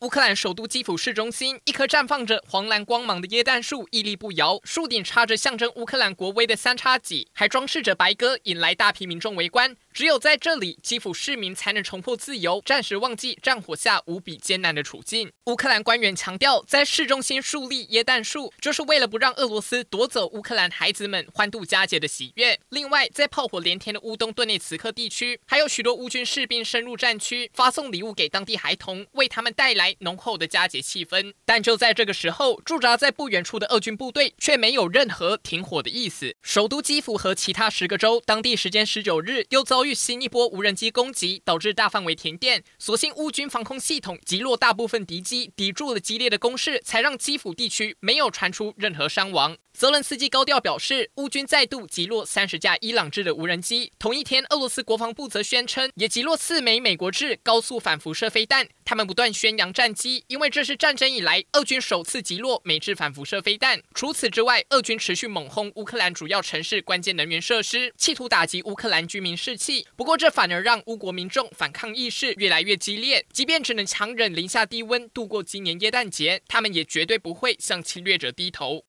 乌克兰首都基辅市中心，一棵绽放着黄蓝光芒的椰蛋树屹立不摇，树顶插着象征乌克兰国威的三叉戟，还装饰着白鸽，引来大批民众围观。只有在这里，基辅市民才能重获自由，暂时忘记战火下无比艰难的处境。乌克兰官员强调，在市中心树立椰蛋树，就是为了不让俄罗斯夺走乌克兰孩子们欢度佳节的喜悦。另外，在炮火连天的乌东顿涅茨克地区，还有许多乌军士兵深入战区，发送礼物给当地孩童，为他们带来浓厚的佳节气氛。但就在这个时候，驻扎在不远处的俄军部队却没有任何停火的意思。首都基辅和其他十个州，当地时间十九日又遭遇。新一波无人机攻击导致大范围停电，所幸乌军防空系统击落大部分敌机，抵住了激烈的攻势，才让基辅地区没有传出任何伤亡。泽伦斯基高调表示，乌军再度击落三十架伊朗制的无人机。同一天，俄罗斯国防部则宣称，也击落四枚美国制高速反辐射飞弹。他们不断宣扬战绩，因为这是战争以来俄军首次击落美制反辐射飞弹。除此之外，俄军持续猛轰乌克兰主要城市关键能源设施，企图打击乌克兰居民士气。不过，这反而让乌国民众反抗意识越来越激烈。即便只能强忍零下低温度过今年耶诞节，他们也绝对不会向侵略者低头。